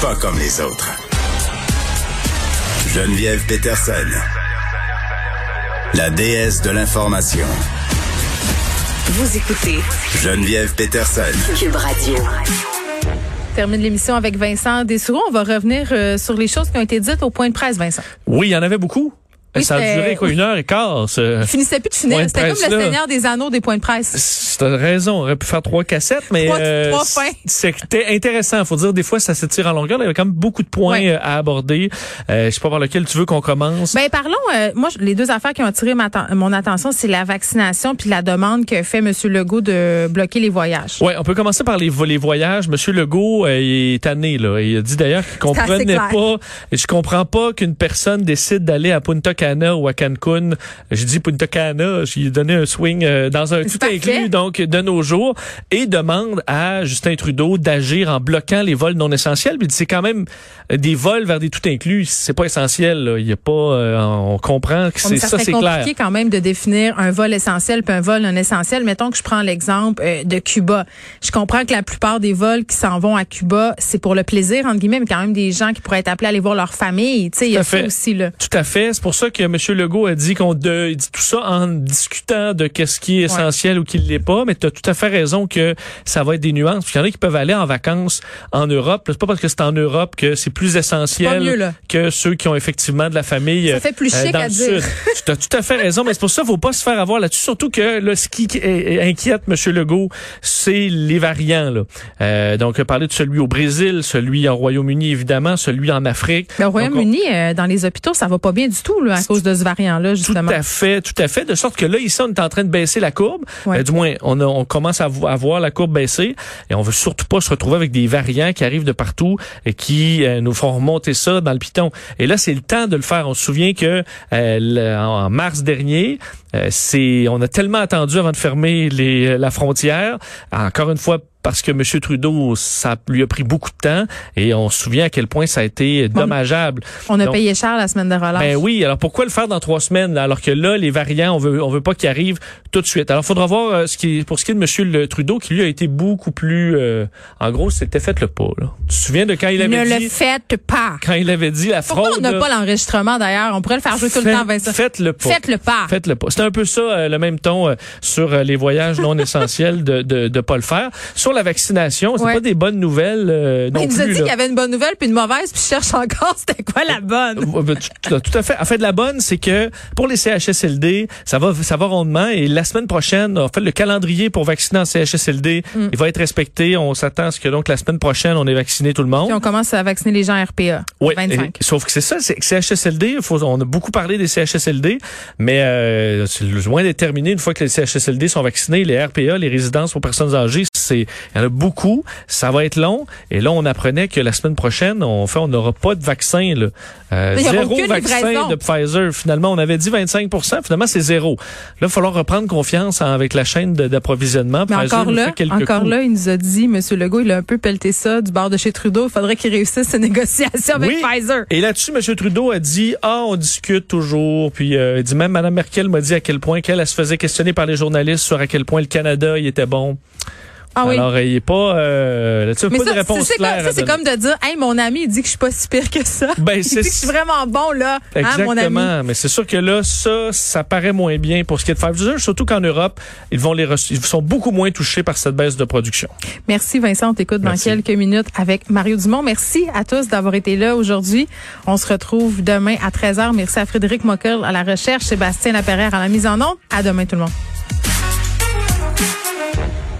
Pas comme les autres. Geneviève Peterson. La déesse de l'information. Vous écoutez Geneviève Peterson. Cube Radio. termine l'émission avec Vincent Dessoureau. On va revenir euh, sur les choses qui ont été dites au point de presse, Vincent. Oui, il y en avait beaucoup. Oui, ça a duré quoi, une heure et quart. ce- Il finissait plus de finir. C'était comme le. Seigneur des Anneaux des points de presse. C'est raison, on aurait pu faire trois cassettes, mais Trois- euh, trois fins. c'était intéressant. Faut dire, des fois, ça s'étire en longueur. Il y avait quand même beaucoup de points euh, à aborder. Euh, je sais pas par lequel tu veux qu'on commence. Ben parlons. euh, moi, les deux affaires qui ont attiré ma mon attention, c'est la vaccination puis la demande que fait M. Legault de bloquer les voyages. Ouais, on peut commencer par les, vo- les voyages. Monsieur Legault euh, il est tanné là. Il a dit d'ailleurs qu'il comprenait pas. Je comprends pas qu'une personne décide d'aller à Punta Cana ou à Cancun. J'ai dit Punta Cana, j'ai donné un swing euh, dans un C'est tout parfait. inclus donc de nos jours et demande à Justin Trudeau d'agir en bloquant les vols non essentiels. Dit, c'est quand même des vols vers des tout inclus. C'est pas essentiel. là. Il y a pas. euh, on comprend que mais c'est ça, ça, serait c'est compliqué clair. quand même de définir un vol essentiel puis un vol non essentiel. Mettons que je prends l'exemple euh, de Cuba. Je comprends que la plupart des vols qui s'en vont à Cuba, c'est pour le plaisir entre guillemets, mais quand même des gens qui pourraient être appelés à aller voir leur famille. Tu sais, il y a à ça fait. aussi là. Tout à fait. C'est pour ça que M. Legault a dit qu'on de, il dit tout ça en discutant de qu'est-ce qui est essentiel ou qui ne l'est pas. Mais tu as tout à fait raison que ça va être des nuances. Puis Il y en a qui peuvent aller en vacances en Europe. C'est pas parce que c'est en Europe que c'est plus essentiel mieux, que ceux qui ont effectivement de la famille. Ça euh, fait plus euh, chic dans à le dire. Tu as tout à fait raison. Mais c'est pour ça qu'il faut pas se faire avoir là-dessus. Surtout que là, ce qui inquiète M. Legault, c'est les variants. Là. Euh, donc, on a parlé de celui au Brésil, celui en Royaume-Uni, évidemment, celui en Afrique. Au Donc, on- Royaume-Uni, euh, dans les hôpitaux, ça va pas bien du tout là, à cause de ce variant-là, Tout justement. à fait, tout à fait. De sorte que là, ici, on est en train de baisser la courbe. Ouais. Euh, du moins, on, a- on commence à, à voir la courbe baisser. Et on veut surtout pas se retrouver avec des variants qui arrivent de partout et qui euh, nous font remonter ça dans le piton. Et là, c'est le temps de le faire. On se souvient que euh, le- en mars dernier, euh, c'est on a tellement attendu avant de fermer les, la frontière. Encore une fois, parce que M. Trudeau, ça lui a pris beaucoup de temps et on se souvient à quel point ça a été dommageable. On a Donc, payé cher la semaine de relâche. ben oui, alors pourquoi le faire dans trois semaines là, alors que là les variants on veut on veut pas qu'ils arrivent tout de suite? Alors faudra voir euh, ce qui pour ce qui est de monsieur le Trudeau qui lui a été beaucoup plus euh, en gros c'était fait le pas là. Tu te souviens de quand il ne avait le dit faites pas. quand il avait dit la Pourquoi fraude on n'a pas l'enregistrement d'ailleurs? On pourrait le faire jouer tout le temps, Vincent. Faites-le pas. Faites-le pas. Faites-le pas. C'est un peu ça, euh, le même ton euh, sur euh, les voyages non essentiels de, de de pas le faire. Sur la vaccination, c'est Ouais. pas des bonnes nouvelles euh, non il nous a dit qu'il y avait une bonne nouvelle puis une mauvaise, puis je cherche encore c'était quoi la bonne. Ouais, ben, tout, à fait. En fait, la bonne, c'est que pour les CHSLD, ça va, ça va rondement. Et la semaine prochaine, en fait, le calendrier pour vacciner en CHSLD, Mm. il va être respecté. On s'attend à ce que donc la semaine prochaine, on ait vacciné tout le monde. Puis on commence à vacciner les gens RPA. Oui, 25. et- sauf que c'est ça, c'est que CHSLD, faut, on a beaucoup parlé des CHSLD, mais euh, c'est loin d'être terminé une fois que les CHSLD sont vaccinés, les RPA, les résidences pour personnes âgées, c'est il y en a beaucoup, ça va être long. Et là, on apprenait que la semaine prochaine, on fait, on n'aura pas de vaccin. Là. Euh, zéro vaccin livraison. de Pfizer. Finalement, on avait dit 25% finalement c'est zéro. Là, il va falloir reprendre confiance avec la chaîne d'approvisionnement. Mais Pfizer encore là, encore coups. là, il nous a dit, M. Legault, il a un peu pelleté ça du bord de chez Trudeau. Il faudrait qu'il réussisse ses négociations avec. Pfizer. Et là-dessus, M. Trudeau a dit ah on discute toujours. Puis euh, il dit même Mme Merkel m'a dit à quel point qu'elle elle se faisait questionner par les journalistes sur à quel point le Canada il était bon. Ah oui. Alors il pas euh, là-dessus Mais pas ça, de réponse c'est claire. comme, ça, c'est comme de dire, hey, mon ami, il dit que je suis pas si pire que ça. Ben, il dit c'est- que je suis vraiment bon, là. Hein, mon ami. Exactement, mais c'est sûr que là, ça, ça paraît moins bien pour ce qui est de Pfizer, surtout qu'en Europe, ils vont les reçu- ils sont beaucoup moins touchés par cette baisse de production. Merci Vincent, on t'écoute dans quelques minutes avec Mario Dumont. Merci à tous d'avoir été là aujourd'hui. On se retrouve demain à 13h. Merci à Frédéric Mockel à la recherche, Sébastien Laperrière à la mise en onde. À demain tout le monde.